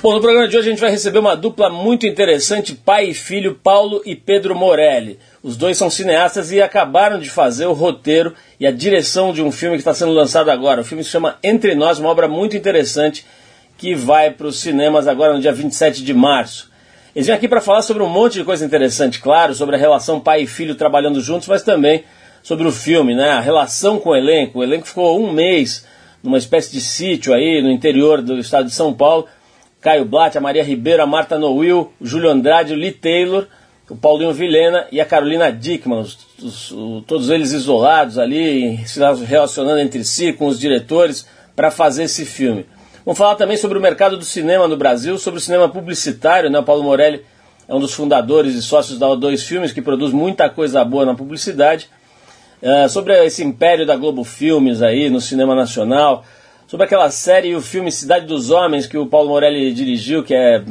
Bom, no programa de hoje a gente vai receber uma dupla muito interessante, pai e filho, Paulo e Pedro Morelli. Os dois são cineastas e acabaram de fazer o roteiro e a direção de um filme que está sendo lançado agora. O filme se chama Entre Nós, uma obra muito interessante que vai para os cinemas agora no dia 27 de março. Eles vêm aqui para falar sobre um monte de coisa interessante, claro, sobre a relação pai e filho trabalhando juntos, mas também sobre o filme, né? A relação com o elenco. O elenco ficou um mês numa espécie de sítio aí no interior do estado de São Paulo Caio Blatt, a Maria Ribeiro, a Marta Noil, o Júlio Andrade, o Lee Taylor, o Paulinho Vilhena e a Carolina Dickman, os, os, todos eles isolados ali, se relacionando entre si com os diretores para fazer esse filme. Vamos falar também sobre o mercado do cinema no Brasil, sobre o cinema publicitário, né? O Paulo Morelli é um dos fundadores e sócios da O2 Filmes, que produz muita coisa boa na publicidade. Uh, sobre esse império da Globo Filmes aí no cinema nacional, sobre aquela série e o filme Cidade dos Homens que o Paulo Morelli dirigiu, que é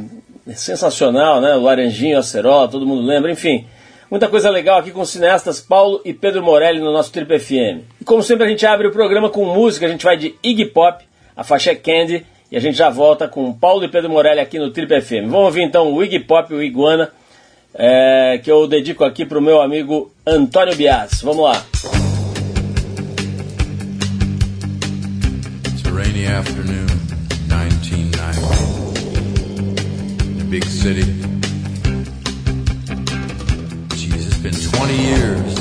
sensacional, né? O Laranjinho, a Acerola, todo mundo lembra, enfim. Muita coisa legal aqui com os cineastas Paulo e Pedro Morelli no nosso Trip FM. E como sempre a gente abre o programa com música, a gente vai de Iggy Pop, a faixa é Candy, e a gente já volta com Paulo e Pedro Morelli aqui no Trip FM. Vamos ouvir então o Iggy Pop, o Iguana, é, que eu dedico aqui para o meu amigo Antônio Bias. Vamos lá. Rainy afternoon, 1990. The big city. Jeez, it's been 20 years.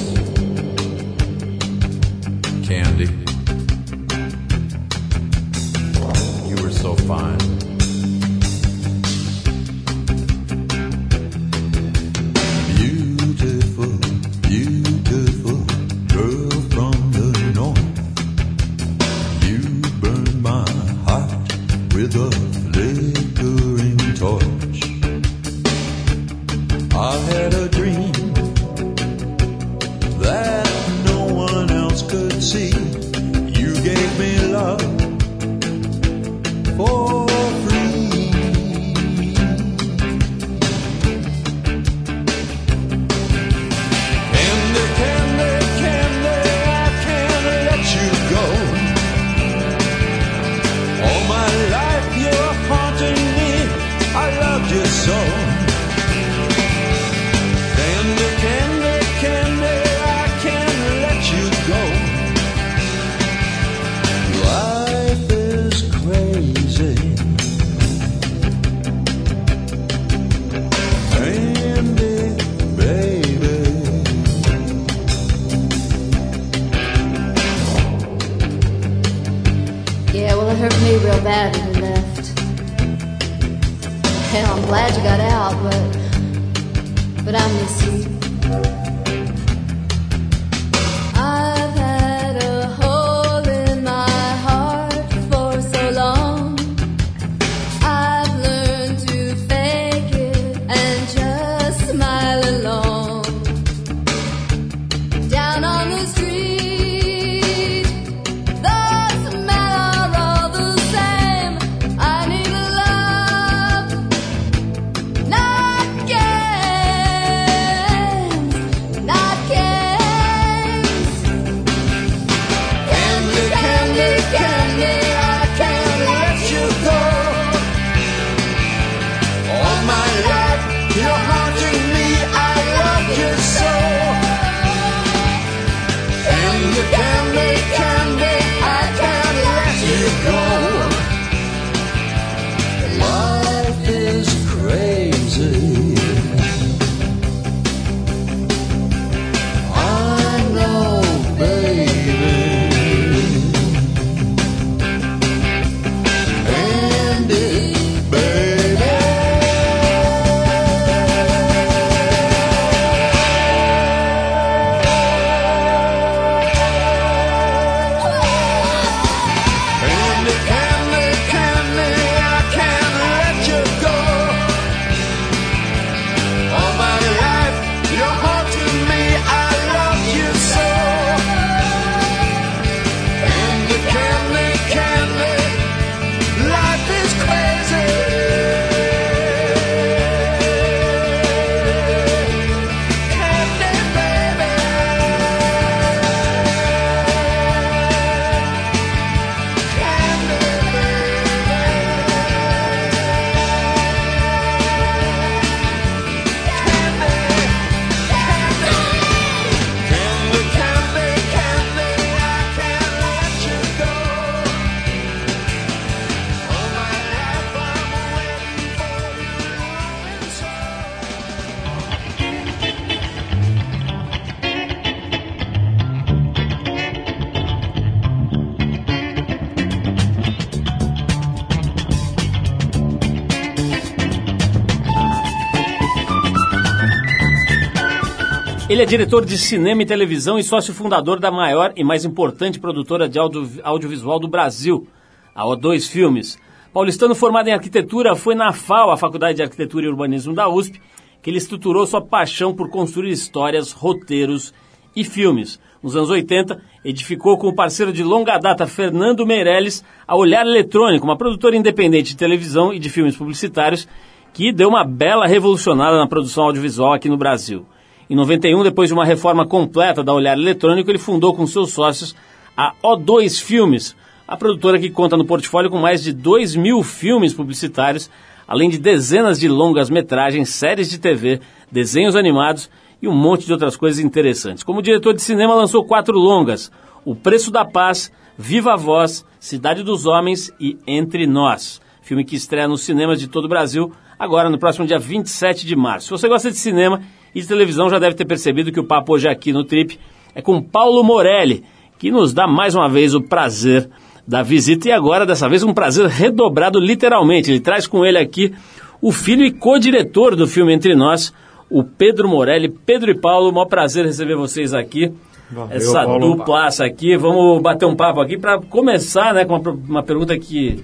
Ele é diretor de cinema e televisão e sócio fundador da maior e mais importante produtora de audio, audiovisual do Brasil, a O2 Filmes. Paulistano formado em arquitetura, foi na FAO, a Faculdade de Arquitetura e Urbanismo da USP, que ele estruturou sua paixão por construir histórias, roteiros e filmes. Nos anos 80, edificou com o parceiro de longa data Fernando Meirelles a Olhar Eletrônico, uma produtora independente de televisão e de filmes publicitários que deu uma bela revolucionada na produção audiovisual aqui no Brasil. Em 91, depois de uma reforma completa da Olhar Eletrônico, ele fundou com seus sócios a O2 Filmes, a produtora que conta no portfólio com mais de 2 mil filmes publicitários, além de dezenas de longas metragens, séries de TV, desenhos animados e um monte de outras coisas interessantes. Como diretor de cinema, lançou quatro longas: O Preço da Paz, Viva a Voz, Cidade dos Homens e Entre Nós. Filme que estreia nos cinemas de todo o Brasil, agora no próximo dia 27 de março. Se você gosta de cinema, e de televisão já deve ter percebido que o papo hoje aqui no Trip é com Paulo Morelli, que nos dá mais uma vez o prazer da visita e agora, dessa vez, um prazer redobrado literalmente. Ele traz com ele aqui o filho e co-diretor do filme Entre Nós, o Pedro Morelli. Pedro e Paulo, maior prazer receber vocês aqui. Valeu, essa Paulo. duplaça aqui. Vamos bater um papo aqui para começar né, com uma, uma pergunta que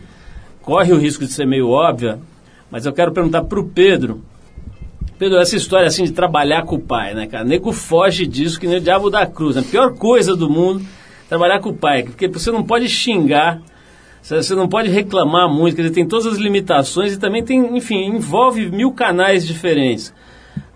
corre o risco de ser meio óbvia, mas eu quero perguntar para o Pedro Pedro, essa história assim de trabalhar com o pai, né, cara? Nego foge disso que nem o diabo da cruz. Né? A pior coisa do mundo, trabalhar com o pai. Porque você não pode xingar, você não pode reclamar muito, quer dizer, tem todas as limitações e também tem, enfim, envolve mil canais diferentes.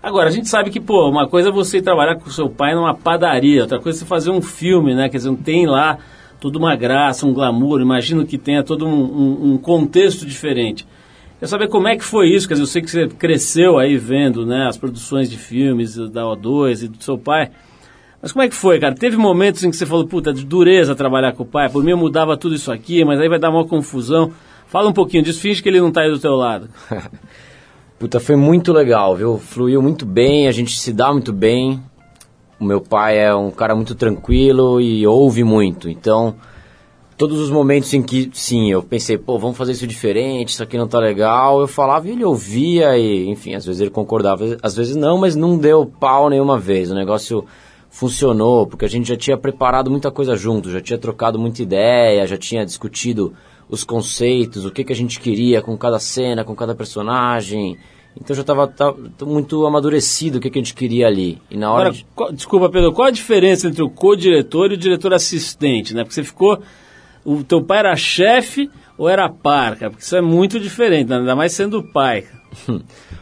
Agora, a gente sabe que, pô, uma coisa é você trabalhar com o seu pai numa padaria, outra coisa é você fazer um filme, né? Quer dizer, tem lá toda uma graça, um glamour, imagino que tenha todo um, um, um contexto diferente. Quer saber como é que foi isso? Quer dizer, eu sei que você cresceu aí vendo né, as produções de filmes da O2 e do seu pai. Mas como é que foi, cara? Teve momentos em que você falou, puta, de dureza trabalhar com o pai. Por mim eu mudava tudo isso aqui, mas aí vai dar uma confusão. Fala um pouquinho disso, finge que ele não está aí do teu lado. puta, foi muito legal, viu? Fluiu muito bem, a gente se dá muito bem. O meu pai é um cara muito tranquilo e ouve muito. Então, todos os momentos em que, sim, eu pensei, pô, vamos fazer isso diferente, isso aqui não tá legal, eu falava e ele ouvia e, enfim, às vezes ele concordava, às vezes não, mas não deu pau nenhuma vez. O negócio funcionou, porque a gente já tinha preparado muita coisa junto, já tinha trocado muita ideia, já tinha discutido os conceitos, o que, que a gente queria com cada cena, com cada personagem. Então já estava muito amadurecido o que, que a gente queria ali. E na hora Agora, de... qual, desculpa, Pedro, qual a diferença entre o co-diretor e o diretor assistente, né? Porque você ficou o teu pai era chefe ou era par, cara? Porque isso é muito diferente, ainda mais sendo pai.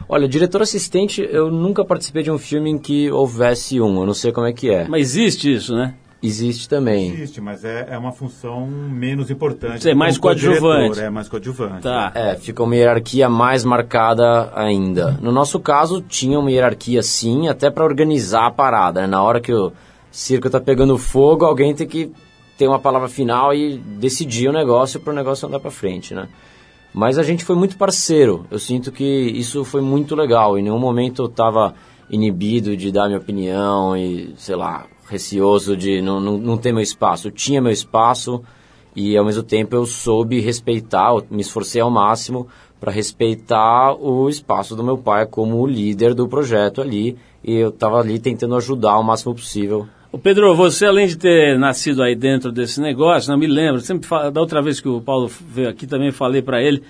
Olha, diretor assistente, eu nunca participei de um filme em que houvesse um, eu não sei como é que é. Mas existe isso, né? Existe também. Existe, mas é, é uma função menos importante. Você é mais coadjuvante. É mais coadjuvante. Tá. É, fica uma hierarquia mais marcada ainda. No nosso caso, tinha uma hierarquia sim, até para organizar a parada. Né? Na hora que o circo tá pegando fogo, alguém tem que ter uma palavra final e decidir o negócio para o negócio andar para frente, né? Mas a gente foi muito parceiro. Eu sinto que isso foi muito legal. Em nenhum momento eu estava inibido de dar minha opinião e, sei lá, receoso de não, não, não ter meu espaço. Eu tinha meu espaço e, ao mesmo tempo, eu soube respeitar, eu me esforcei ao máximo para respeitar o espaço do meu pai como líder do projeto ali. E eu estava ali tentando ajudar o máximo possível o Pedro, você além de ter nascido aí dentro desse negócio, não me lembro, sempre fala, da outra vez que o Paulo veio aqui também falei para ele,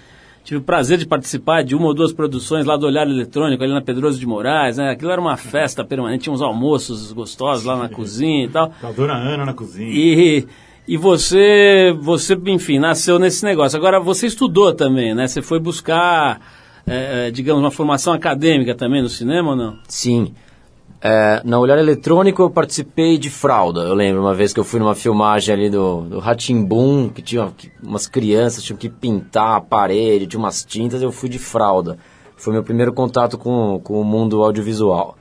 tive o prazer de participar de uma ou duas produções lá do Olhar Eletrônico, ali na Pedroso de Moraes, né? Aquilo era uma festa permanente, tinha uns almoços gostosos lá na cozinha e tal. A dona Ana na cozinha. E, e você, você, enfim, nasceu nesse negócio. Agora, você estudou também, né? Você foi buscar, é, digamos, uma formação acadêmica também no cinema ou não? Sim. É, na Olhar Eletrônico eu participei de fralda. Eu lembro uma vez que eu fui numa filmagem ali do, do Ratimbum, que tinha umas crianças tinham que pintar a parede, tinha umas tintas, eu fui de fralda. Foi meu primeiro contato com, com o mundo audiovisual.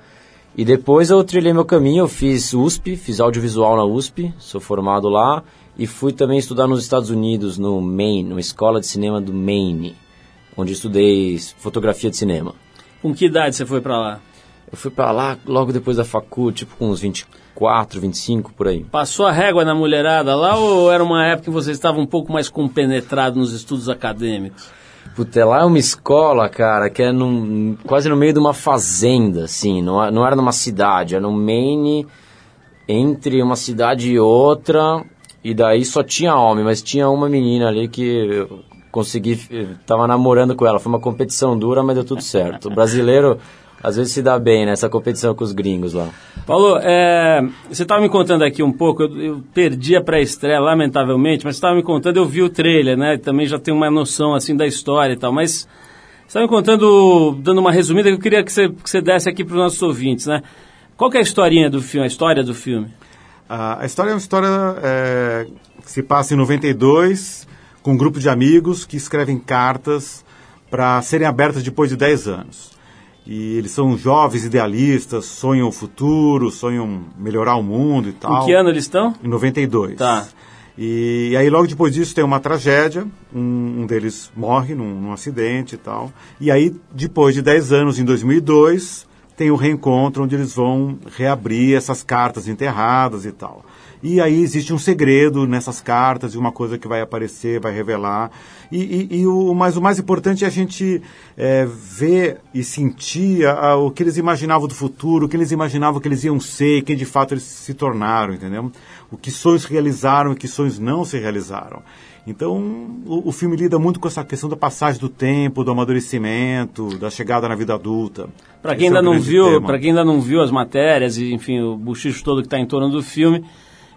E depois eu trilhei meu caminho, eu fiz USP, fiz audiovisual na USP, sou formado lá, e fui também estudar nos Estados Unidos, no Maine, numa escola de cinema do Maine, onde estudei fotografia de cinema. Com que idade você foi para lá? Eu fui para lá logo depois da facu, tipo com uns 24, 25 por aí. Passou a régua na mulherada lá ou era uma época que você estava um pouco mais compenetrado nos estudos acadêmicos? Puta, lá é uma escola, cara, que é num, quase no meio de uma fazenda, assim. Não, não era numa cidade, era no Maine, entre uma cidade e outra. E daí só tinha homem, mas tinha uma menina ali que eu consegui, eh, tava namorando com ela. Foi uma competição dura, mas deu tudo certo. O brasileiro às vezes se dá bem nessa competição com os gringos lá. Paulo, é, você estava me contando aqui um pouco, eu, eu perdi a pré-estreia, lamentavelmente, mas você estava me contando, eu vi o trailer, né? Também já tenho uma noção assim da história e tal, mas você estava me contando, dando uma resumida que eu queria que você, que você desse aqui para os nossos ouvintes, né? Qual que é a historinha do filme, a história do filme? Ah, a história é uma história é, que se passa em 92, com um grupo de amigos que escrevem cartas para serem abertas depois de 10 anos. E eles são jovens idealistas, sonham o futuro, sonham melhorar o mundo e tal. Em que ano eles estão? Em 92. Tá. E, aí logo depois disso tem uma tragédia, um, um deles morre num, num acidente e tal. E aí, depois de 10 anos, em 2002, tem o reencontro onde eles vão reabrir essas cartas enterradas e tal. E aí existe um segredo nessas cartas e uma coisa que vai aparecer, vai revelar. E, e, e o, mas o mais importante é a gente é, ver e sentir a, a, o que eles imaginavam do futuro, o que eles imaginavam que eles iam ser e que de fato eles se tornaram, entendeu? O que sonhos realizaram e que sonhos não se realizaram. Então, o, o, filme lida muito com essa questão da passagem do tempo, do amadurecimento, da chegada na vida adulta. Para quem ainda é não viu, para quem ainda não viu as matérias e enfim o buchicho todo que está em torno do filme,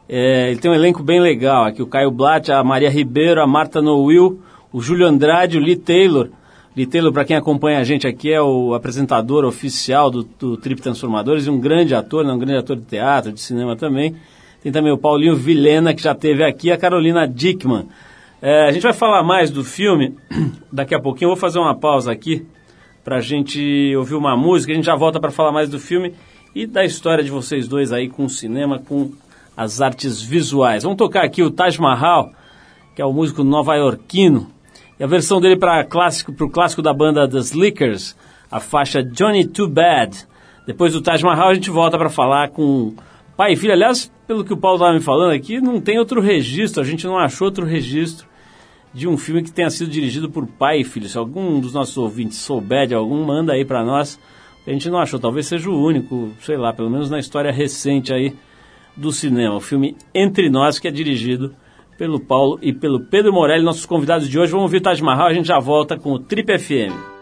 é, ele tem um elenco bem legal aqui: o Caio Blatt, a Maria Ribeiro, a Marta Noel, o Júlio Andrade, o Lee Taylor. Lee Taylor, para quem acompanha a gente aqui, é o apresentador oficial do, do Trip Transformadores e um grande ator, né, um grande ator de teatro, de cinema também. Tem também o Paulinho Vilhena, que já teve aqui, a Carolina Dickman. É, a gente vai falar mais do filme daqui a pouquinho. Eu vou fazer uma pausa aqui para a gente ouvir uma música. A gente já volta para falar mais do filme e da história de vocês dois aí com o cinema, com as artes visuais. Vamos tocar aqui o Taj Mahal, que é o músico nova-iorquino, e a versão dele para clássico, o clássico da banda The Slickers, a faixa Johnny Too Bad. Depois do Taj Mahal a gente volta para falar com pai e filho. Aliás, pelo que o Paulo estava me falando aqui, não tem outro registro, a gente não achou outro registro de um filme que tenha sido dirigido por pai e filho. Se algum dos nossos ouvintes souber de algum, manda aí para nós. A gente não achou, talvez seja o único, sei lá, pelo menos na história recente aí do cinema. O filme Entre Nós, que é dirigido pelo Paulo e pelo Pedro Morelli, nossos convidados de hoje. Vamos ouvir Taj Mahal, a gente já volta com o Trip FM.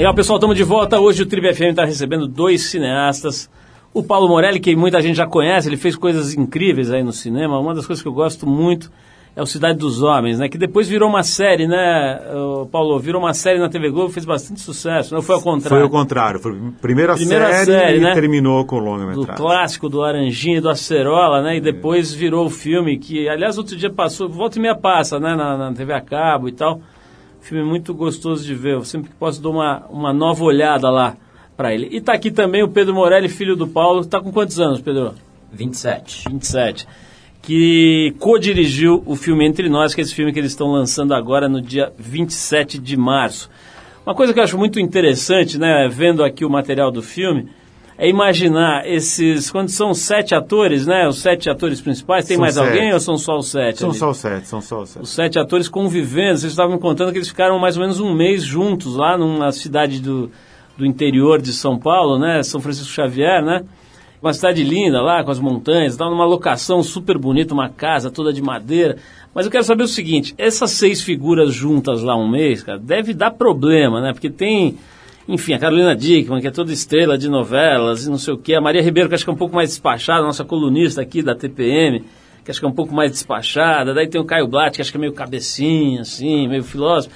Legal, pessoal, estamos de volta. Hoje o Trip FM está recebendo dois cineastas. O Paulo Morelli, que muita gente já conhece, ele fez coisas incríveis aí no cinema. Uma das coisas que eu gosto muito é o Cidade dos Homens, né? Que depois virou uma série, né, Paulo? Virou uma série na TV Globo, fez bastante sucesso. Não foi ao contrário? Foi o contrário. Foi a primeira, Primeira série, série, e né? terminou com do longa-metragem. clássico do Laranjinha e do Acerola, né? E depois virou o filme que, aliás, outro dia passou, volta e meia passa, né? Na, na TV a cabo e tal. Filme muito gostoso de ver. Eu sempre que posso dou uma, uma nova olhada lá para ele. E tá aqui também o Pedro Morelli, filho do Paulo. Tá com quantos anos, Pedro? 27. 27. Que co-dirigiu o filme Entre Nós, que é esse filme que eles estão lançando agora no dia 27 de março. Uma coisa que eu acho muito interessante, né, vendo aqui o material do filme, é imaginar esses. Quando são sete atores, né? Os sete atores principais, tem São mais sete. alguém ou são só os sete? São ali? só os sete, são só os sete. Os sete atores convivendo. Vocês estavam me contando que eles ficaram mais ou menos um mês juntos lá numa cidade do, do interior de São Paulo, né? São Francisco Xavier, né? Uma cidade linda lá, com as montanhas, tal, numa locação super bonita, uma casa toda de madeira. Mas eu quero saber o seguinte: essas seis figuras juntas lá um mês, cara, deve dar problema, né? Porque tem, enfim, a Carolina Dickman, que é toda estrela de novelas e não sei o quê, a Maria Ribeiro, que acho que é um pouco mais despachada, nossa colunista aqui da TPM, que acho que é um pouco mais despachada. Daí tem o Caio Blatt, que acho que é meio cabecinha, assim, meio filósofo.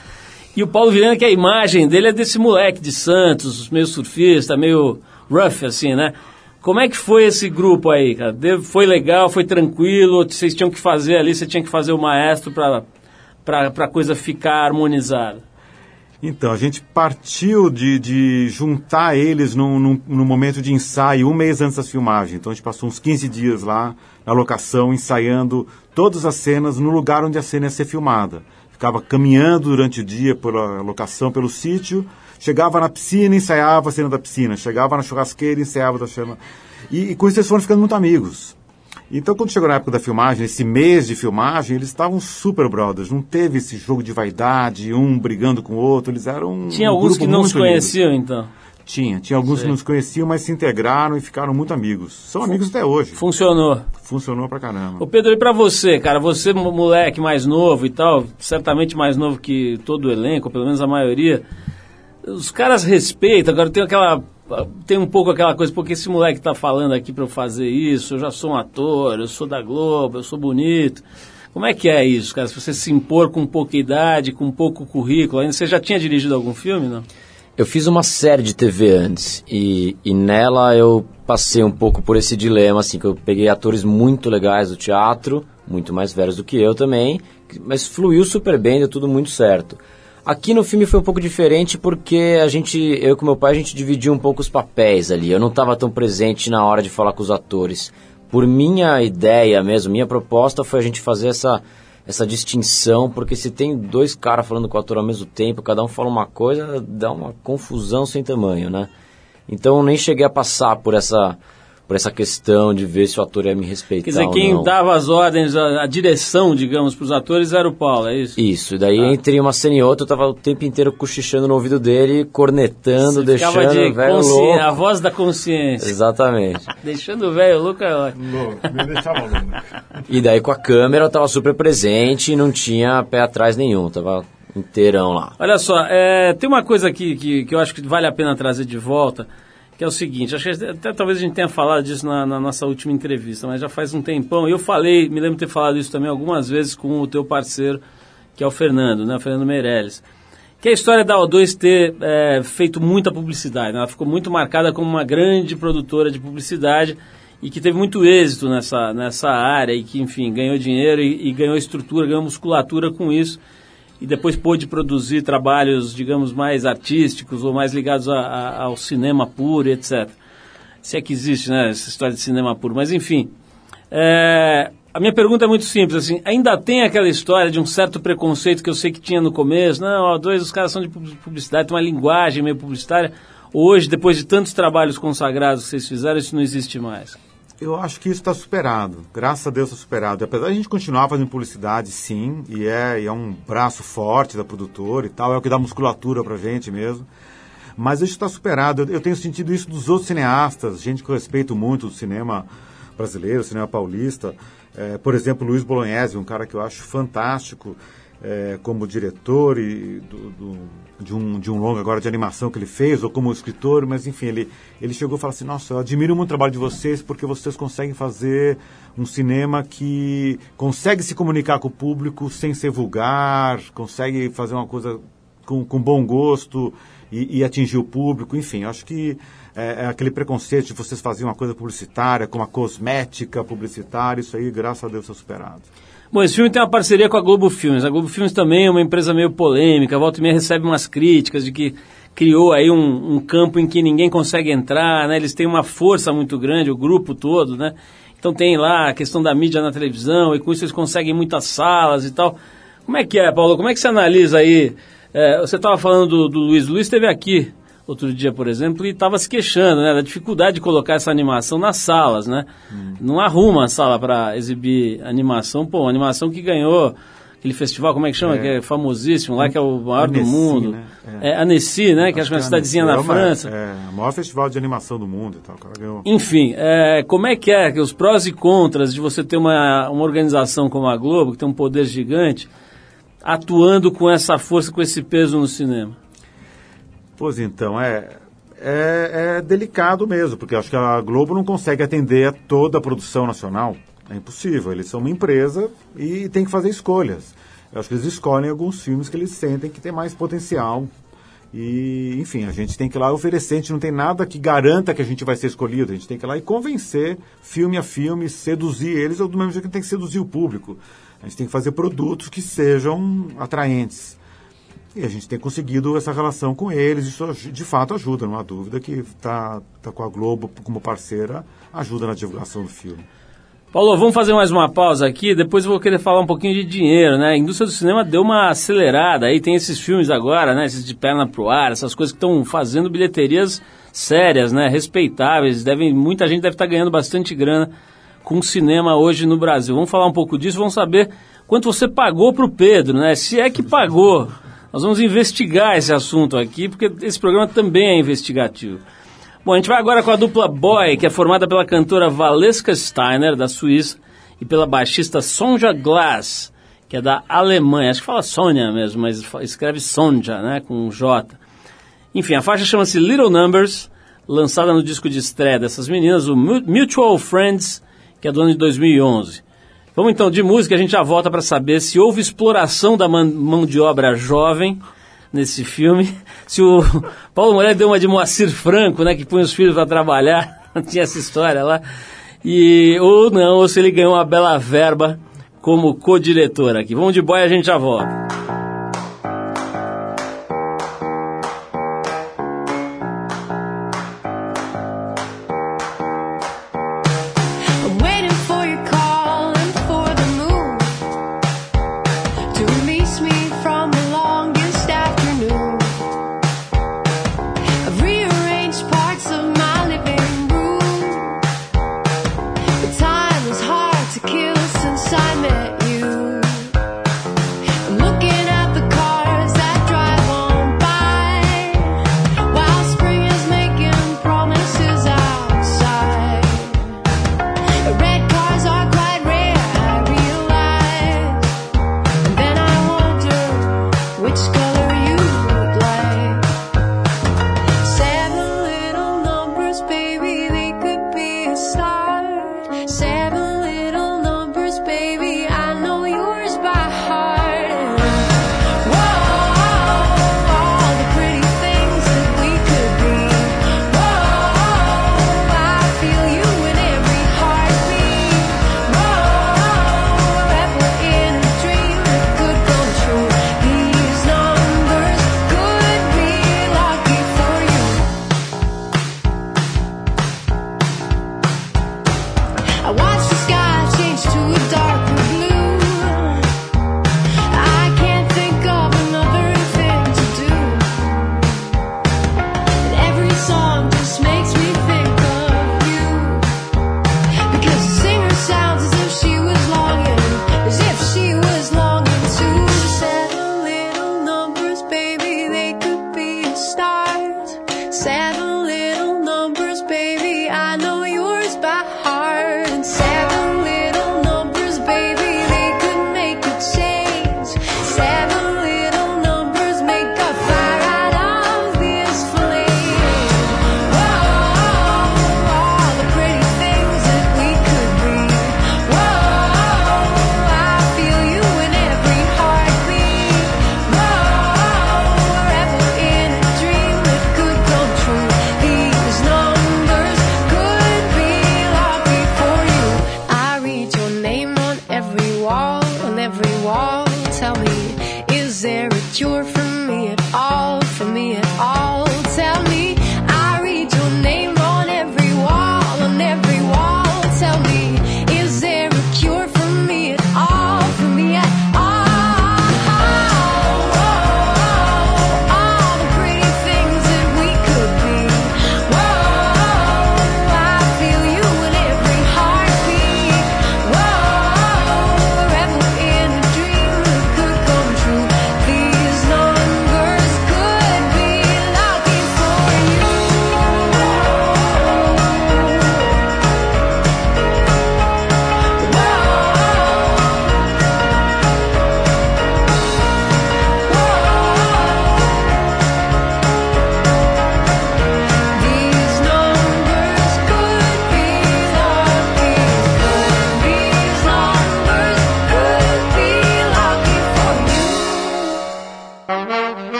E o Paulo Vilhena, que a imagem dele é desse moleque de Santos, meio surfista, meio rough, assim, né? Como é que foi esse grupo aí, cara? Foi legal, foi tranquilo? Vocês tinham que fazer ali, você tinha que fazer o maestro para a coisa ficar harmonizada? Então, a gente partiu de, de juntar eles num, num, num momento de ensaio, um mês antes das filmagens. Então, a gente passou uns 15 dias lá na locação, ensaiando todas as cenas no lugar onde a cena ia ser filmada. Ficava caminhando durante o dia pela locação, pelo sítio, chegava na piscina, ensaiava a cena da piscina, chegava na churrasqueira, ensaiava da cena. E, e com isso eles foram ficando muito amigos. Então, quando chegou na época da filmagem, esse mês de filmagem, eles estavam super brothers. Não teve esse jogo de vaidade, um brigando com o outro. Eles eram. Tinha um alguns que não se conheciam, então. Tinha. Tinha alguns Sei. que não se conheciam, mas se integraram e ficaram muito amigos. São amigos até hoje. Funcionou. Funcionou pra caramba. Ô Pedro, e pra você, cara? Você, mo- moleque mais novo e tal, certamente mais novo que todo o elenco, pelo menos a maioria. Os caras respeitam, agora tem aquela. Tem um pouco aquela coisa, porque esse moleque tá falando aqui pra eu fazer isso, eu já sou um ator, eu sou da Globo, eu sou bonito. Como é que é isso, cara? Se você se impor com pouca idade, com pouco currículo, ainda você já tinha dirigido algum filme, não? Eu fiz uma série de TV antes e, e nela eu passei um pouco por esse dilema, assim, que eu peguei atores muito legais do teatro, muito mais velhos do que eu também, mas fluiu super bem, deu tudo muito certo. Aqui no filme foi um pouco diferente porque a gente, eu com meu pai, a gente dividiu um pouco os papéis ali. Eu não estava tão presente na hora de falar com os atores. Por minha ideia mesmo, minha proposta foi a gente fazer essa essa distinção, porque se tem dois caras falando com o ator ao mesmo tempo, cada um fala uma coisa, dá uma confusão sem tamanho, né? Então eu nem cheguei a passar por essa por essa questão de ver se o ator ia me respeitar Quer dizer, ou quem não. dava as ordens, a, a direção, digamos, pros atores era o Paulo, é isso? Isso, e daí entre uma cena e outra eu tava o tempo inteiro cochichando no ouvido dele, cornetando, Você deixando de o velho louco. a voz da consciência. Exatamente. Deixando o velho louco é ótimo. Me deixava louco. E daí com a câmera eu tava super presente e não tinha pé atrás nenhum, tava inteirão lá. Olha só, é, tem uma coisa aqui que, que eu acho que vale a pena trazer de volta, que é o seguinte, acho que até talvez a gente tenha falado disso na, na nossa última entrevista, mas já faz um tempão, e eu falei, me lembro de ter falado isso também algumas vezes com o teu parceiro, que é o Fernando, né, o Fernando Meirelles, que é a história da O2 ter é, feito muita publicidade, né, ela ficou muito marcada como uma grande produtora de publicidade, e que teve muito êxito nessa, nessa área, e que, enfim, ganhou dinheiro e, e ganhou estrutura, ganhou musculatura com isso, e depois pôde produzir trabalhos, digamos, mais artísticos ou mais ligados a- a- ao cinema puro, etc. Se é que existe, né, essa história de cinema puro. Mas, enfim, é, a minha pergunta é muito simples, assim, ainda tem aquela história de um certo preconceito que eu sei que tinha no começo, não, dois, os caras são de pub- publicidade, tem uma linguagem meio publicitária. Hoje, depois de tantos trabalhos consagrados que vocês fizeram, isso não existe mais. Eu acho que isso está superado. Graças a Deus está superado. Apesar de a gente continuar fazendo publicidade, sim, e é, e é um braço forte da produtora e tal, é o que dá musculatura pra gente mesmo. Mas isso está superado. Eu, eu tenho sentido isso dos outros cineastas, gente que eu respeito muito do cinema brasileiro, cinema paulista. É, por exemplo, Luiz Bolognese, um cara que eu acho fantástico é, como diretor e do, do, de, um, de um longa agora de animação que ele fez, ou como escritor, mas enfim, ele, ele chegou e falou assim, nossa, eu admiro muito o trabalho de vocês porque vocês conseguem fazer um cinema que consegue se comunicar com o público sem ser vulgar, consegue fazer uma coisa com, com bom gosto e, e atingir o público, enfim, acho que é, é aquele preconceito de vocês fazerem uma coisa publicitária, como a cosmética publicitária, isso aí, graças a Deus, está superado. Bom, esse filme tem uma parceria com a Globo Filmes. A Globo Filmes também é uma empresa meio polêmica, a volta e meia recebe umas críticas de que criou aí um, um campo em que ninguém consegue entrar, né? Eles têm uma força muito grande, o grupo todo, né? Então tem lá a questão da mídia na televisão, e com isso eles conseguem muitas salas e tal. Como é que é, Paulo? Como é que você analisa aí? É, você estava falando do, do Luiz. Luiz esteve aqui outro dia, por exemplo, e estava se queixando né, da dificuldade de colocar essa animação nas salas, né? Hum. Não arruma a sala para exibir animação. Pô, uma animação que ganhou aquele festival, como é que chama? É. Que é famosíssimo lá, que é o maior do Annecy, mundo. né? É, É. Annecy, né? Que acho que é uma Acho cidadezinha é na uma- França. É, o maior festival de animação do mundo e tal. o cara ganhou. Enfim, é, como é que é que os prós e contras de você ter uma, uma organização como a Globo, que tem um poder gigante, atuando com essa força, com esse peso no cinema? Pois então, é, é, é delicado mesmo, porque acho que a Globo não consegue atender a toda a produção nacional. É impossível. Eles são uma empresa e tem que fazer escolhas. Eu acho que eles escolhem alguns filmes que eles sentem que tem mais potencial. E, enfim, a gente tem que ir lá oferecer, a gente não tem nada que garanta que a gente vai ser escolhido. A gente tem que ir lá e convencer, filme a filme, seduzir eles, ou do mesmo jeito que tem que seduzir o público. A gente tem que fazer produtos que sejam atraentes. E a gente tem conseguido essa relação com eles, isso de fato ajuda, não há dúvida que tá, tá com a Globo como parceira, ajuda na divulgação do filme. Paulo, vamos fazer mais uma pausa aqui, depois eu vou querer falar um pouquinho de dinheiro, né? A indústria do cinema deu uma acelerada, aí tem esses filmes agora, né? Esses de perna pro ar, essas coisas que estão fazendo bilheterias sérias, né? Respeitáveis, devem, muita gente deve estar ganhando bastante grana com cinema hoje no Brasil. Vamos falar um pouco disso, vamos saber quanto você pagou pro Pedro, né? Se é que pagou. Nós vamos investigar esse assunto aqui, porque esse programa também é investigativo. Bom, a gente vai agora com a dupla Boy, que é formada pela cantora Valeska Steiner, da Suíça, e pela baixista Sonja Glass, que é da Alemanha. Acho que fala Sonja mesmo, mas escreve Sonja, né, com um J. Enfim, a faixa chama-se Little Numbers, lançada no disco de estreia dessas meninas, o Mu- Mutual Friends, que é do ano de 2011. Vamos então de música, a gente já volta para saber se houve exploração da man- mão de obra jovem nesse filme. Se o Paulo Moreira deu uma de Moacir Franco, né, que põe os filhos para trabalhar, tinha essa história lá. E ou não, ou se ele ganhou uma bela verba como co-diretor aqui. Vamos de boy, a gente já volta.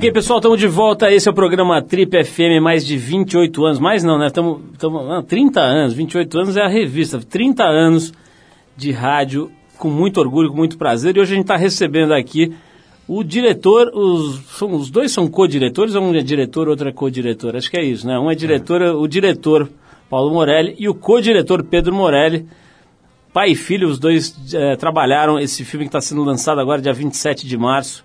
Ok, pessoal, estamos de volta. Esse é o programa Trip FM, mais de 28 anos. Mais não, né? Estamos. 30 anos, 28 anos é a revista. 30 anos de rádio, com muito orgulho, com muito prazer. E hoje a gente está recebendo aqui o diretor. Os, são, os dois são co-diretores, um é diretor, outro é co-diretor. Acho que é isso, né? Um é diretor, o diretor Paulo Morelli e o co-diretor Pedro Morelli. Pai e filho, os dois eh, trabalharam esse filme que está sendo lançado agora, dia 27 de março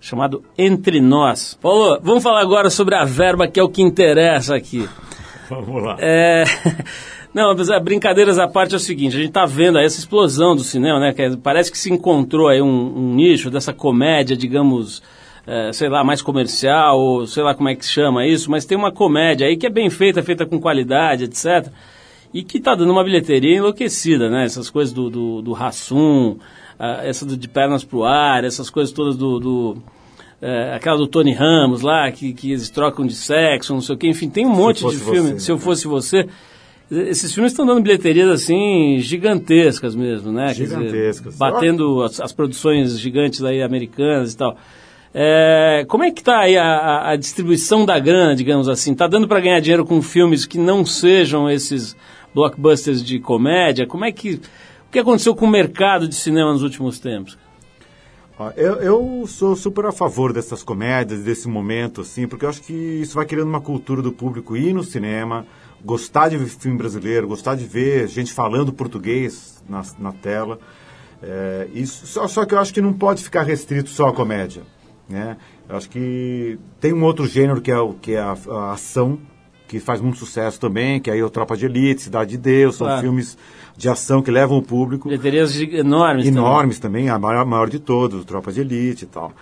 chamado Entre Nós. Paulo, vamos falar agora sobre a verba, que é o que interessa aqui. Vamos lá. É... Não, é, brincadeiras à parte é o seguinte, a gente está vendo aí essa explosão do cinema, né? que é- parece que se encontrou aí um, um nicho dessa comédia, digamos, é, sei lá, mais comercial, ou sei lá como é que se chama isso, mas tem uma comédia aí que é bem feita, feita com qualidade, etc. E que está dando uma bilheteria enlouquecida, né? Essas coisas do, do, do Hassum, ah, essa de pernas pro ar, essas coisas todas do... do é, aquela do Tony Ramos lá, que, que eles trocam de sexo, não sei o quê, enfim, tem um monte de filme. Você, Se eu né? fosse você, esses filmes estão dando bilheterias assim gigantescas mesmo, né? Quer dizer, Gigantescas. batendo as, as produções gigantes aí americanas e tal. É, como é que está aí a, a- a distribuição da grana, digamos assim? Está dando para ganhar dinheiro com filmes que não sejam esses blockbusters de comédia? Como é que o que aconteceu com o mercado de cinema nos últimos tempos? Eu, eu sou super a favor dessas comédias, desse momento, assim, porque eu acho que isso vai criando uma cultura do público ir no cinema, gostar de ver filme brasileiro, gostar de ver gente falando português na, na tela. É, isso, só, só que eu acho que não pode ficar restrito só à comédia. Né? Eu acho que tem um outro gênero que é, o, que é a, a ação, que faz muito sucesso também, que aí é o Tropa de Elite, Cidade de Deus, são Claro. filmes de ação que levam o público Bilheterias gi- enormes. também. enormes também, a maior, maior de todos, Tropas de Elite e tal.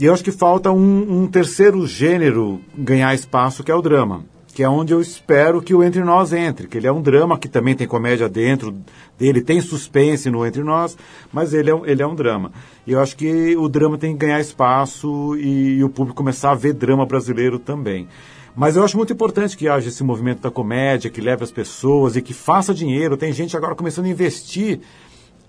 E eu acho que falta um, um terceiro gênero ganhar espaço, que é o drama. Que é onde eu espero que o Entre Nós entre. Que ele é um drama, que também tem comédia dentro dele, tem suspense no Entre Nós, mas ele é, um- ele é um drama. E eu acho que o drama tem que ganhar espaço e, e o público começar a ver drama brasileiro também. Mas eu acho muito importante que haja esse movimento da comédia, que leve as pessoas e que faça dinheiro. Tem gente agora começando a investir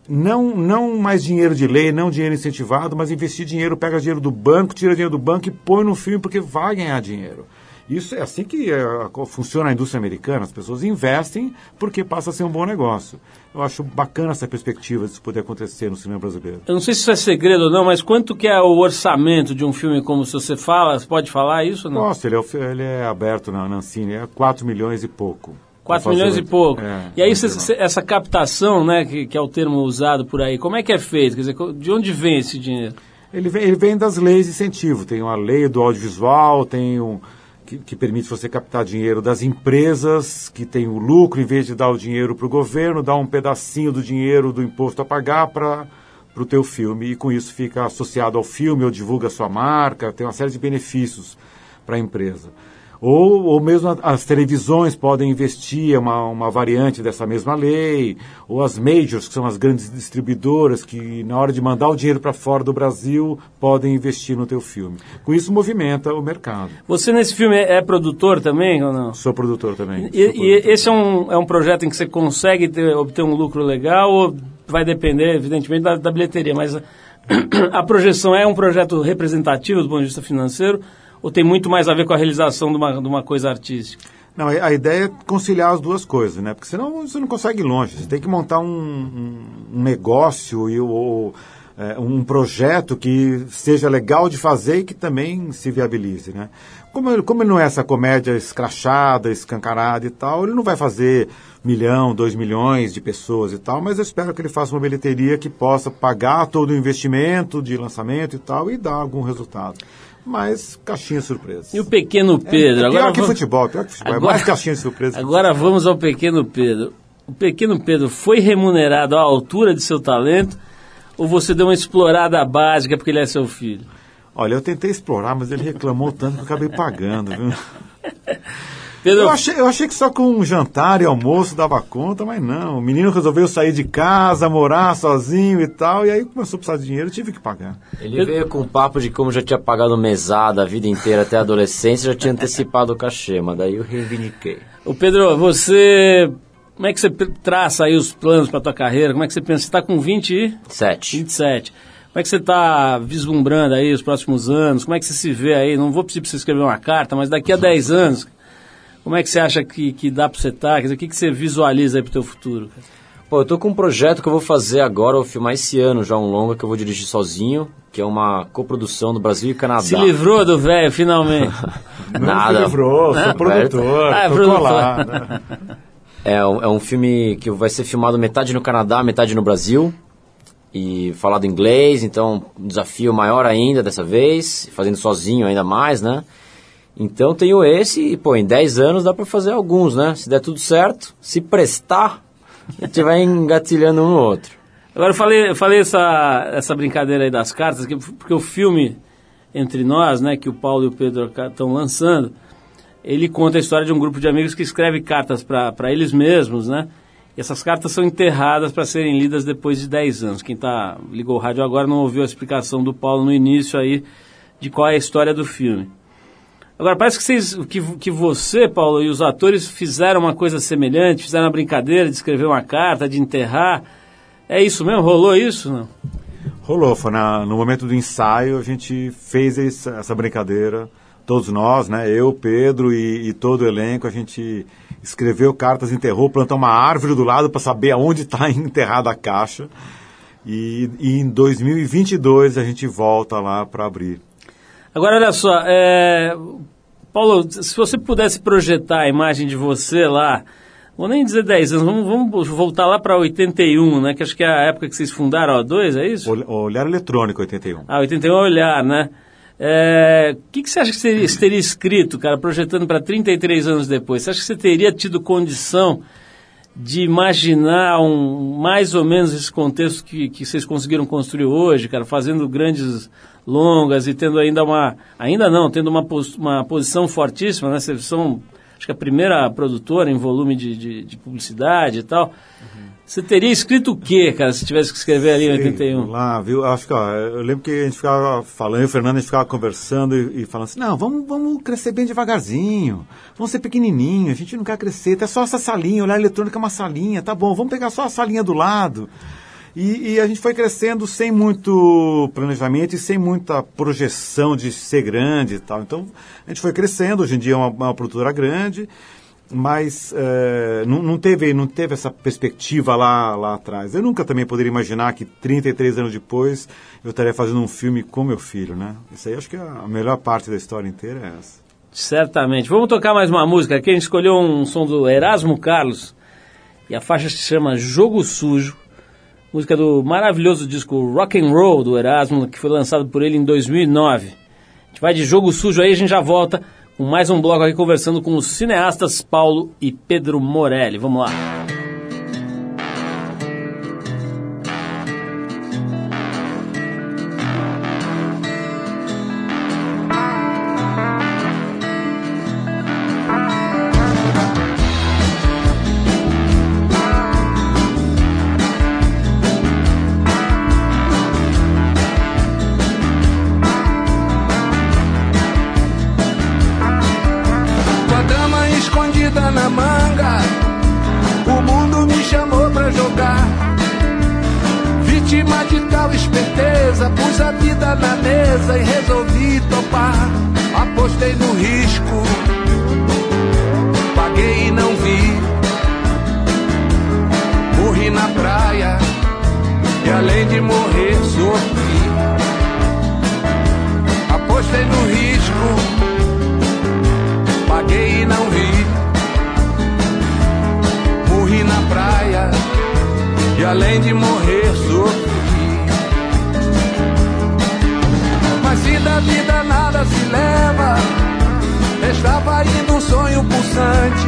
não, não mais dinheiro de lei, não dinheiro incentivado, mas investir dinheiro, pega dinheiro do banco, tira dinheiro do banco e põe no filme porque vai ganhar dinheiro. Isso é assim que é, funciona a indústria americana. As pessoas investem porque passa a ser um bom negócio. Eu acho bacana essa perspectiva de isso poder acontecer no cinema brasileiro. Eu não sei se isso é segredo ou não, mas quanto que é o orçamento de um filme como se você fala? Você pode falar isso ou não? Nossa, ele é, ele é aberto na na Ancine, é 4 milhões e pouco. 4 Pra fazer milhões e pouco. É, e aí vamos cê- cê- essa captação, né, que, que é o termo usado por aí, como é que é feito? Quer dizer, de onde vem esse dinheiro? Ele vem, ele vem das leis de incentivo. Tem uma lei do audiovisual, tem um que, que permite você captar dinheiro das empresas que tem o lucro, em vez de dar o dinheiro para o governo, dá um pedacinho do dinheiro do imposto a pagar para o teu filme. E com isso fica associado ao filme, ou divulga a sua marca, tem uma série de benefícios para a empresa. Ou, ou mesmo as televisões podem investir, uma, uma variante dessa mesma lei, ou as majors, que são as grandes distribuidoras, que na hora de mandar o dinheiro para fora do Brasil, podem investir no teu filme. Com isso movimenta o mercado. Você nesse filme é, é produtor também ou não? Sou produtor também. E, sou e produtor. esse é um, é um projeto em que você consegue ter- obter um lucro legal ou vai depender, evidentemente, da, da bilheteria, mas a, a projeção é um projeto representativo do ponto de vista financeiro ou tem muito mais a ver com a realização de uma, de uma coisa artística? Não, a ideia é conciliar as duas coisas, né? Porque senão você não consegue ir longe. Você tem que montar um, um- negócio e o, é, um projeto que seja legal de fazer e que também se viabilize, né? Como como ele não é essa comédia escrachada, escancarada e tal, ele não vai fazer milhão, dois milhões de pessoas e tal, mas eu espero que ele faça uma bilheteria que possa pagar todo o investimento de lançamento e tal e dar algum resultado. Mas caixinha surpresa. E o pequeno Pedro? É, pior agora que vamos- futebol, pior que futebol. Agora- É mais caixinha de surpresa. Agora vamos ao pequeno Pedro. O pequeno Pedro foi remunerado à altura de seu talento ou você deu uma explorada básica porque ele é seu filho? Olha, eu tentei explorar, mas ele reclamou tanto que eu acabei pagando, viu? Pedro, Eu achei, eu achei que só com um jantar e almoço dava conta, mas não. O menino resolveu sair de casa, morar sozinho e tal, e aí começou a precisar de dinheiro, tive que pagar. Ele veio com o papo de como já tinha pagado mesada a vida inteira até a adolescência, já tinha antecipado o cachê, mas daí eu reivindiquei. o Pedro, você como é que você traça aí os planos para tua carreira? Como é que você pensa? Você está com 20 e Sete. 27. Como é que você está vislumbrando aí os próximos anos? Como é que você se vê aí? Não vou pedir para você escrever uma carta, mas daqui a 10 anos, como é que você acha que, que dá para você estar? Quer dizer, o que, que você visualiza aí para o teu futuro? Pô, eu tô com um projeto que eu vou fazer agora, vou filmar esse ano já um longa que eu vou dirigir sozinho, que é uma coprodução do Brasil e Canadá. Se livrou do velho, finalmente. Nada. Se livrou, sou Não, produtor, Ah, é produtor. colado, né? É, um- é um filme que vai ser filmado metade no Canadá, metade no Brasil. E falado em inglês, então um desafio maior ainda dessa vez, fazendo sozinho ainda mais, né? Então tenho esse e, pô, em 10 anos dá pra fazer alguns, né? Se der tudo certo, se prestar, a gente vai engatilhando um no outro. Agora eu falei, eu falei essa, essa brincadeira aí das cartas, que- porque o filme Entre Nós, né, que o Paulo e o Pedro estão lançando, ele conta a história de um grupo de amigos que escreve cartas para eles mesmos, né? E essas cartas são enterradas para serem lidas depois de 10 anos. Quem tá, ligou o rádio agora não ouviu a explicação do Paulo no início aí de qual é a história do filme. Agora, parece que, vocês, que, que você, Paulo, e os atores fizeram uma coisa semelhante, fizeram uma brincadeira de escrever uma carta, de enterrar. É isso mesmo? Rolou isso? Não? Rolou, foi na- no momento do ensaio, a gente fez essa, essa brincadeira, todos nós, né? Eu, Pedro e, e todo o elenco, a gente escreveu cartas, enterrou, plantou uma árvore do lado para saber aonde está enterrada a caixa. E, e em 2022 a gente volta lá para abrir. Agora, olha só, é, Paulo, se você pudesse projetar a imagem de você lá, vou nem dizer 10 anos, vamos, vamos voltar lá para 81, né? Que acho que é a época que vocês fundaram a O2, é isso? Ol- Olhar eletrônico 81. Ah, 81 é olhar, né? É, O que, que você acha que você você teria escrito, cara, projetando para 33 anos depois? Você acha que você teria tido condição de imaginar um, mais ou menos esse contexto que, que vocês conseguiram construir hoje, cara, fazendo grandes longas e tendo ainda uma. Ainda não, tendo uma, pos- uma posição fortíssima, né? Vocês são, acho que a primeira produtora em volume de, de, de publicidade e tal. Você teria escrito o quê, cara, se tivesse que escrever ali em 81? Lá, viu? Acho que, ó, eu lembro que a gente ficava falando, eu e o Fernando, a gente ficava conversando e, e falando assim, não, vamos, vamos crescer bem devagarzinho, vamos ser pequenininho, a gente não quer crescer, é só essa salinha, olhar eletrônica é uma salinha, tá bom, vamos pegar só a salinha do lado. E, e a gente foi crescendo sem muito planejamento e sem muita projeção de ser grande e tal. Então, a gente foi crescendo, hoje em dia é uma, uma produtora grande, mas eh, não, não teve, não teve essa perspectiva lá, lá atrás. Eu nunca também poderia imaginar que 33 anos depois eu estaria fazendo um filme com meu filho, né? Isso aí acho que a melhor parte da história inteira é essa. Certamente. Vamos tocar mais uma música aqui. A gente escolheu um som do Erasmo Carlos. E a faixa se chama Jogo Sujo. Música do maravilhoso disco Rock and Roll do Erasmo, que foi lançado por ele em 2009. A gente vai de Jogo Sujo aí, a gente já volta mais um bloco aqui conversando com os cineastas Paulo e Pedro Morelli. Vamos lá. Vítima de tal esperteza, pus a vida na mesa e resolvi topar. Apostei no risco, paguei e não vi. Morri na praia e além de morrer, sofri. Apostei no risco, paguei e não vi. Morri na praia e além de morrer, sofri. Da vida nada se leva, estava indo um sonho pulsante.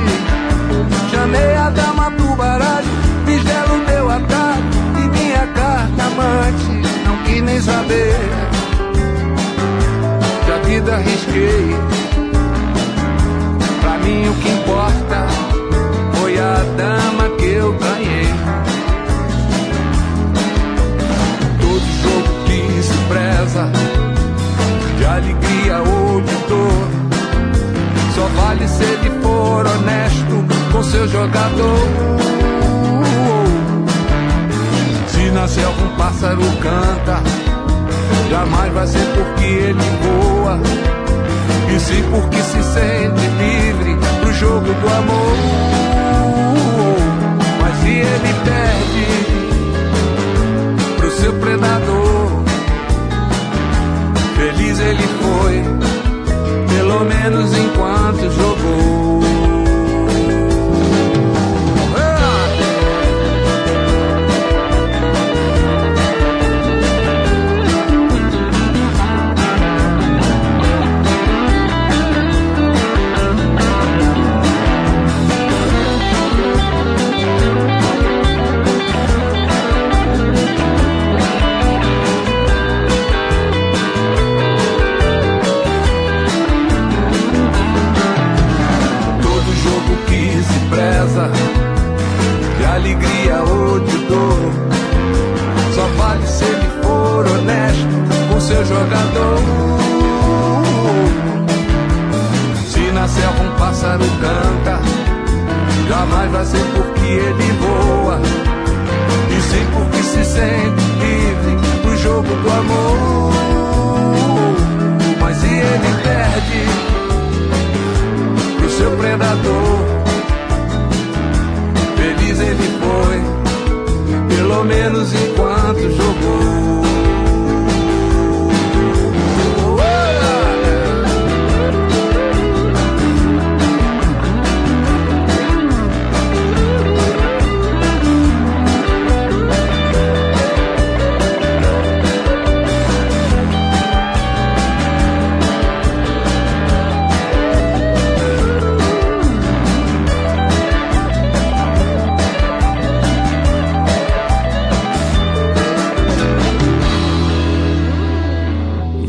Chamei a dama pro baralho, fiz dela o meu atalho e minha carta amante. Não quis nem saber, da vida arrisquei. Pra mim o que importa foi a dama que eu ganhei. Todo jogo que se preza de alegria ou de dor. Só vale se ele for honesto com seu jogador. Se na selva um pássaro canta, jamais vai ser porque ele voa, e sim porque se sente livre pro jogo do amor. Mas se ele perde pro seu predador, ele foi, pelo menos enquanto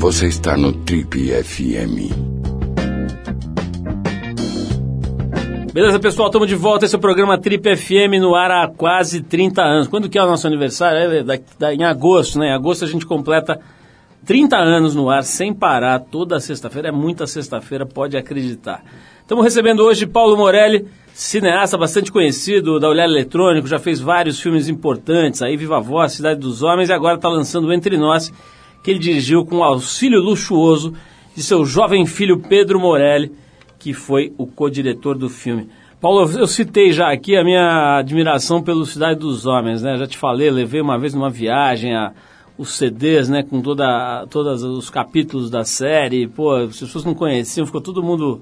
Você está no Trip FM. Beleza, pessoal? Estamos de volta. Esse é o programa Trip FM no ar há quase 30 anos. Quando que é o nosso aniversário? É da- da- em agosto, né? Em agosto a gente completa 30 anos no ar, sem parar, toda sexta-feira. É muita sexta-feira, pode acreditar. Estamos recebendo hoje Paulo Morelli, cineasta bastante conhecido da Olhar Eletrônico, já fez vários filmes importantes, aí Viva Voz, Cidade dos Homens, e agora está lançando Entre Nós, que ele dirigiu com o auxílio luxuoso de seu jovem filho Pedro Morelli, que foi o co-diretor do filme. Paulo, eu citei já aqui a minha admiração pelo Cidade dos Homens, né? Já te falei, levei uma vez numa viagem a, os CDs, né? Com toda, todos os capítulos da série. Pô, as pessoas não conheciam, ficou todo mundo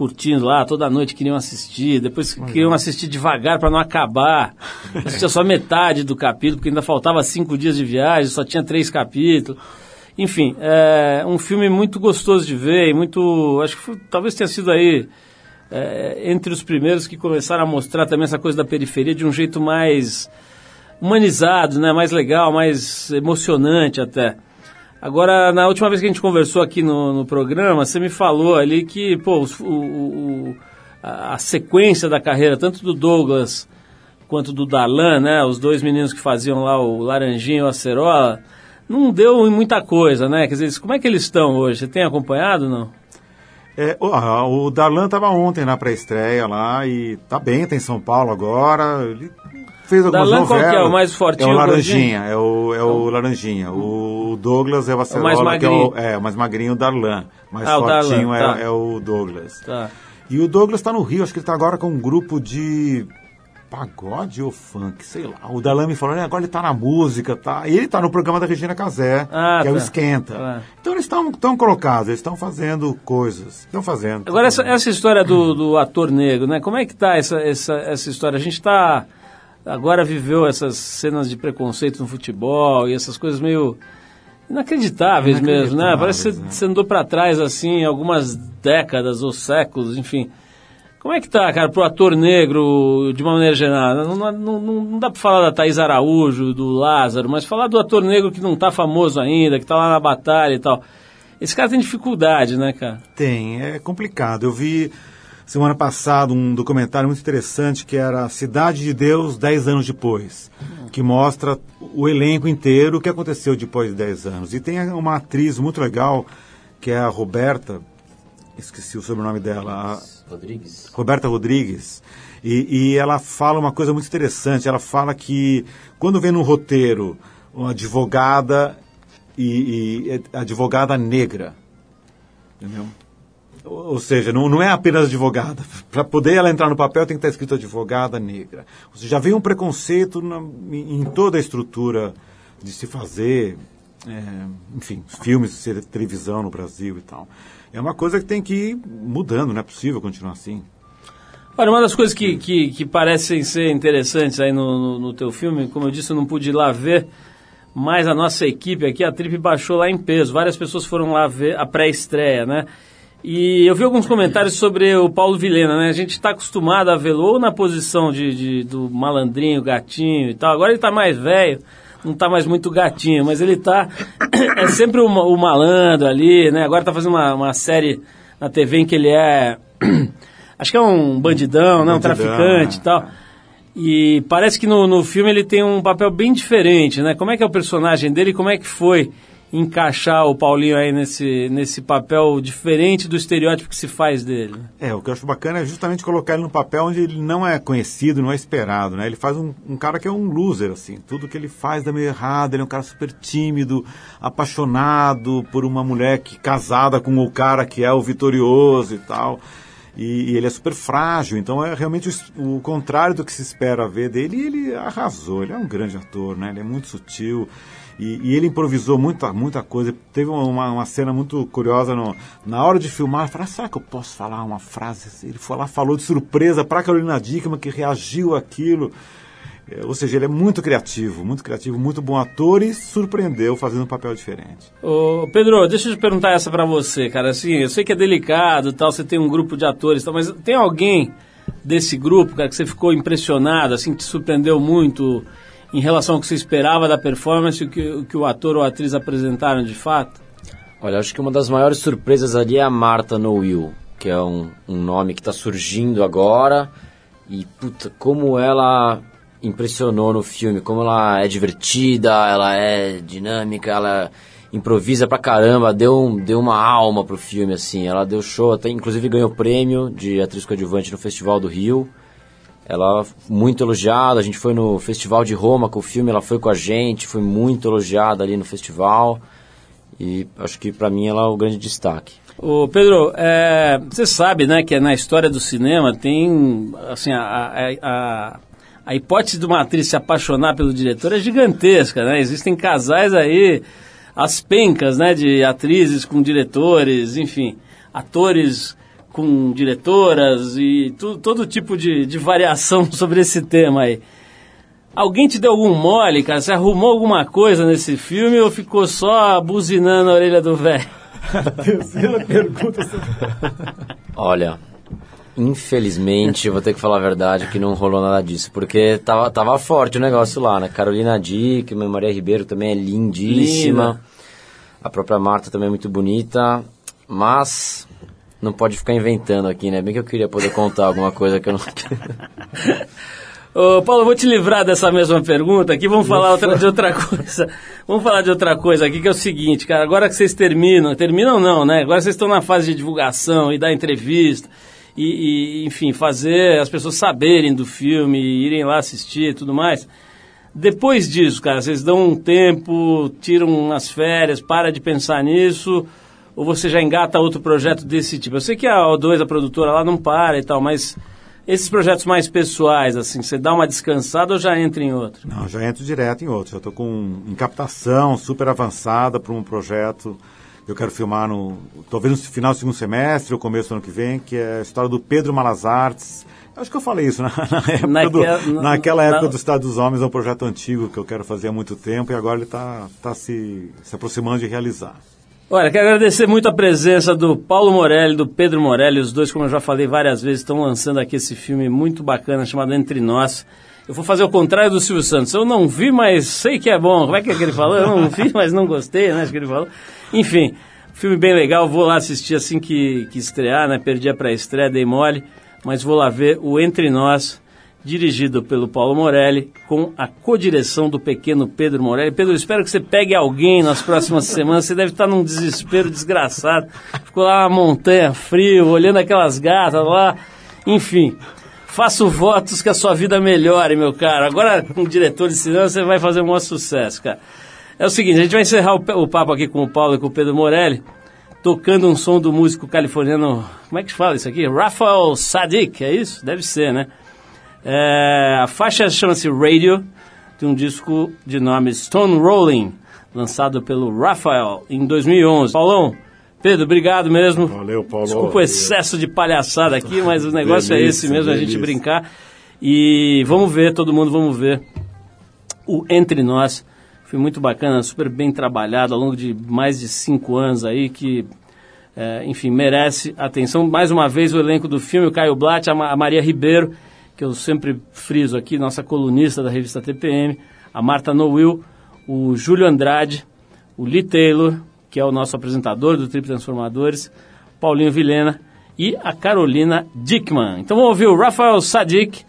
curtindo lá, toda noite queriam assistir, depois queriam assistir devagar para não acabar. Assistia só metade do capítulo, porque ainda faltava cinco dias de viagem, só tinha três capítulos. Enfim, é um filme muito gostoso de ver e muito. Acho que foi- talvez tenha sido aí é, entre os primeiros que começaram a mostrar também essa coisa da periferia de um jeito mais humanizado, né? mais legal, mais emocionante até. Agora, na última vez que a gente conversou aqui no, no programa, você me falou ali que pô, o, o- a, sequência da carreira, tanto do Douglas quanto do Darlan, né, os dois meninos que faziam lá o Laranjinha e o Acerola, não deu em muita coisa, né? Quer dizer, como é que eles estão hoje? Você tem acompanhado não? É, o, ah, o Darlan estava ontem na pré-estreia lá e tá bem, tá em São Paulo agora. Ele fez algumas Darlan qual novelas. que é? O mais fortinho, É o? Laranjinha, é o, é o Laranjinha. O Douglas é o Acerola, mais que é o, é, o mais magrinho o Darlan. Mais Ah, o fortinho Darlan, é, tá. é o Douglas. Tá. E o Douglas está no Rio, acho que ele está agora com um grupo de pagode ou funk, sei lá. O Dalame falou, "É, agora ele está na música, tá? E ele está no programa da Regina Casé, Ah, que é o tá. Esquenta. Tá. Então eles estão estão colocados, eles estão fazendo coisas, estão fazendo. Agora, essa, essa história do, do ator negro, né? Como é que tá essa, essa, essa história? A gente está agora viveu essas cenas de preconceito no futebol e essas coisas meio inacreditáveis, mesmo, né? Parece que você, Inacreditáveis, né? você andou para trás, assim, algumas décadas ou séculos, enfim. Como é que tá, cara, pro ator negro, de uma maneira geral? Não, não, não, não dá pra falar da Thaís Araújo, do Lázaro, mas falar do ator negro que não tá famoso ainda, que tá lá na batalha e tal. Esse cara tem dificuldade, né, cara? Tem, é complicado. Eu vi semana passada um documentário muito interessante que era Cidade de Deus 10 anos depois, que mostra o elenco inteiro, o que aconteceu depois de 10 anos. E tem uma atriz muito legal, que é a Roberta, esqueci o sobrenome dela, a Rodrigues. Roberta Rodrigues, e, e ela fala uma coisa muito interessante. Ela fala que quando vem no roteiro uma advogada e, e é advogada negra, entendeu? Ou seja, não, não é apenas advogada. Para poder ela entrar no papel tem que estar escrito advogada negra. Ou seja, já vem um preconceito na- em, toda a estrutura de se fazer, é, enfim, filmes, televisão no Brasil e tal. É uma coisa que tem que ir mudando, não é possível continuar assim. Olha, uma das coisas que, que, que parecem ser interessantes aí no, no, no teu filme, como eu disse, eu não pude ir lá ver, mas a nossa equipe aqui, a Trip baixou lá em peso. Várias pessoas foram lá ver a pré-estreia, né? E eu vi alguns comentários sobre o Paulo Vilena, né? A gente está acostumado a vê-lo ou na posição de, de- do malandrinho, gatinho e tal. Agora ele está mais velho, não está mais muito gatinho, mas ele está é sempre o, o malandro ali, né? Agora está fazendo uma, uma série na TV em que ele é acho que é um bandidão, né? Um traficante é. e tal. E parece que no, no filme ele tem um papel bem diferente, né? Como é que é o personagem dele e como é que foi encaixar o Paulinho aí nesse, nesse papel diferente do estereótipo que se faz dele? É, o que eu acho bacana é justamente colocar ele num papel onde ele não é conhecido, não é esperado, né? Ele faz um, um cara que é um loser, assim. Tudo que ele faz dá meio errado, ele é um cara super tímido, apaixonado por uma mulher que casada com o cara que é o vitorioso e tal. E, e ele é super frágil, então é realmente o, o contrário do que se espera ver dele. E ele arrasou, ele é um grande ator, né? Ele é muito sutil. E, e ele improvisou muita, muita coisa. Teve uma, uma cena muito curiosa no- na hora de filmar. Falou, "Ah, será que eu posso falar uma frase? Ele foi lá, falou de surpresa para Carolina Dickman, que reagiu àquilo. É, ou seja, ele é muito criativo, muito criativo, muito bom ator e surpreendeu fazendo um papel diferente. Ô, Pedro, deixa eu te perguntar essa pra você, cara. Assim, eu sei que é delicado tal, você tem um grupo de atores tal, mas tem alguém desse grupo, cara, que você ficou impressionado, assim, que te surpreendeu muito em relação ao que você esperava da performance o que, o que o ator ou atriz apresentaram de fato? Olha, acho que uma das maiores surpresas ali é a Marta No Will, que é um, um nome que está surgindo agora. E, puta, como ela impressionou no filme, como ela é divertida, ela é dinâmica, ela improvisa pra caramba, deu, deu uma alma pro filme, assim. Ela deu show, até inclusive ganhou prêmio de atriz coadjuvante no Festival do Rio. Ela muito elogiada, a gente foi no Festival de Roma com o filme, ela foi com a gente, foi muito elogiada ali no festival. E acho que pra mim ela é o grande destaque. Ô Pedro, é, você sabe, né, que na história do cinema tem, assim, a, a, a, a hipótese de uma atriz se apaixonar pelo diretor é gigantesca, né? Existem casais aí, as pencas, né, de atrizes com diretores, enfim, atores com diretoras e tu, todo tipo de, de variação sobre esse tema aí. Alguém te deu algum mole, cara? Você arrumou alguma coisa nesse filme ou ficou só buzinando a orelha do velho? Terceira pergunta. Olha, infelizmente eu vou ter que falar a verdade que não rolou nada disso, porque tava, tava forte o negócio lá, né? Carolina Dickman, Maria Ribeiro também é lindíssima. Linda. A própria Marta também é muito bonita, mas não pode ficar inventando aqui, né? Bem que eu queria poder contar alguma coisa que eu não... Ô, Paulo, vou te livrar dessa mesma pergunta aqui, vamos falar outra, de outra coisa. Vamos falar de outra coisa aqui, que é o seguinte, cara, agora que vocês terminam, terminam não, né? Agora vocês estão na fase de divulgação e dar entrevista, e, e, enfim, fazer as pessoas saberem do filme, irem lá assistir e tudo mais. Depois disso, cara, vocês dão um tempo, tiram umas férias, para de pensar nisso, Ou você já engata outro projeto desse tipo? Eu sei que a O2, a produtora lá, não para e tal, mas esses projetos mais pessoais, assim, você dá uma descansada ou já entra em outro? Não, já entro direto em outro. Já estou com em captação super avançada para um projeto que eu quero filmar no talvez no final do segundo semestre ou começo do ano que vem, que é a história do Pedro Malazartes. Acho que eu falei isso na, na época Naquela- do, na- naquela época na- do Estado dos Homens, é um projeto antigo que eu quero fazer há muito tempo e agora ele está tá se, se aproximando de realizar. Olha, quero agradecer muito a presença do Paulo Morelli, do Pedro Morelli. Os dois, como eu já falei várias vezes, estão lançando aqui esse filme muito bacana chamado Entre Nós. Eu vou fazer o contrário do Silvio Santos. Eu não vi, mas sei que é bom. Como é que, é que ele falou? Eu não vi, mas não gostei, né? Acho que ele falou. Enfim, filme bem legal. Vou lá assistir assim que, que estrear, né? Perdi a pré-estreia, dei mole. Mas vou lá ver o Entre Nós, dirigido pelo Paulo Morelli, com a codireção do pequeno Pedro Morelli. Pedro, espero que você pegue alguém nas próximas semanas. Você deve estar num desespero desgraçado. Ficou lá na montanha, frio, olhando aquelas gatas lá. Enfim, faço votos que a sua vida melhore, meu cara. Agora, com diretor de cinema, você vai fazer um maior sucesso, cara. É o seguinte, a gente vai encerrar o, papo aqui com o Paulo e com o Pedro Morelli, tocando um som do músico californiano, como é que fala isso aqui? Rafael Sadiq, é isso? Deve ser, né? É, a faixa chama-se Radio, tem um disco de nome Stone Rolling, lançado pelo Rafael em 2011. Paulão, Pedro, obrigado mesmo. Valeu, Paulo. Desculpa o excesso de palhaçada aqui, mas o negócio é Delícia, esse mesmo, a gente delícia. brincar. E vamos ver, todo mundo, vamos ver o Entre Nós. Foi muito bacana, super bem trabalhado ao longo de mais de cinco anos aí, que, é, enfim, merece atenção. Mais uma vez, o elenco do filme, o Caio Blatt, a Maria Ribeiro, que eu sempre friso aqui, nossa colunista da revista TPM, a Marta Nowil, o Júlio Andrade, o Lee Taylor, que é o nosso apresentador do Trip Transformadores, Paulinho Vilhena e a Carolina Dickman. Então vamos ouvir o Rafael Sadiq,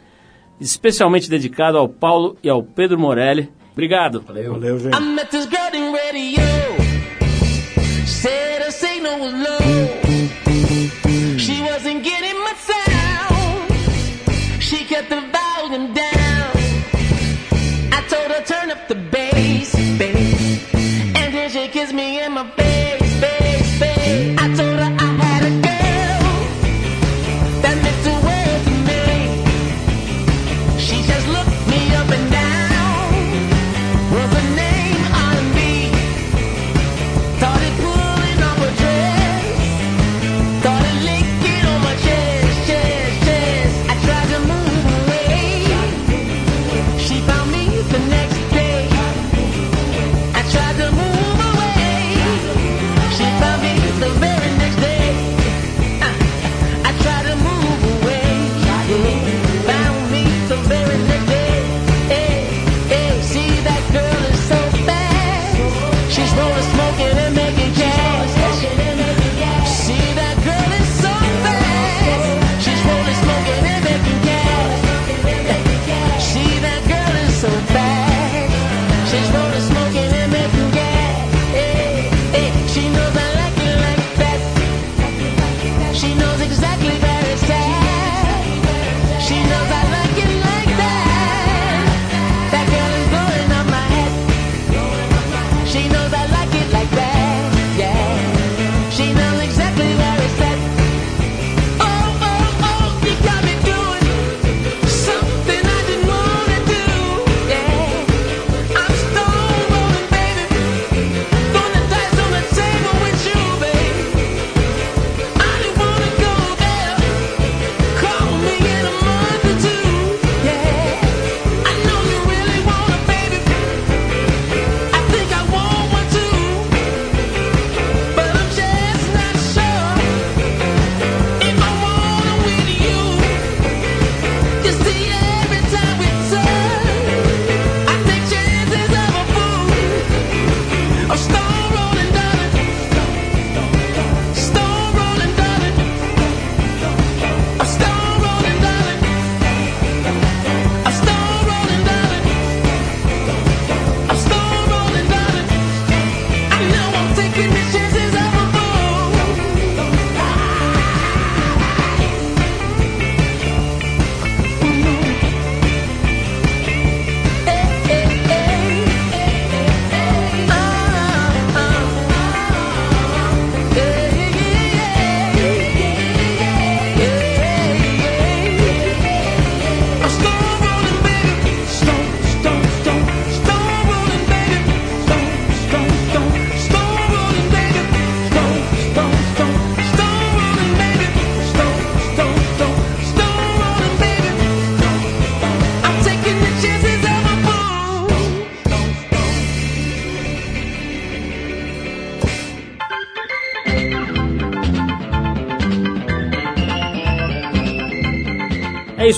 especialmente dedicado ao Paulo e ao Pedro Morelli. Obrigado. Valeu, gente. Turn up the bass, bass. And then she kissed me in my face,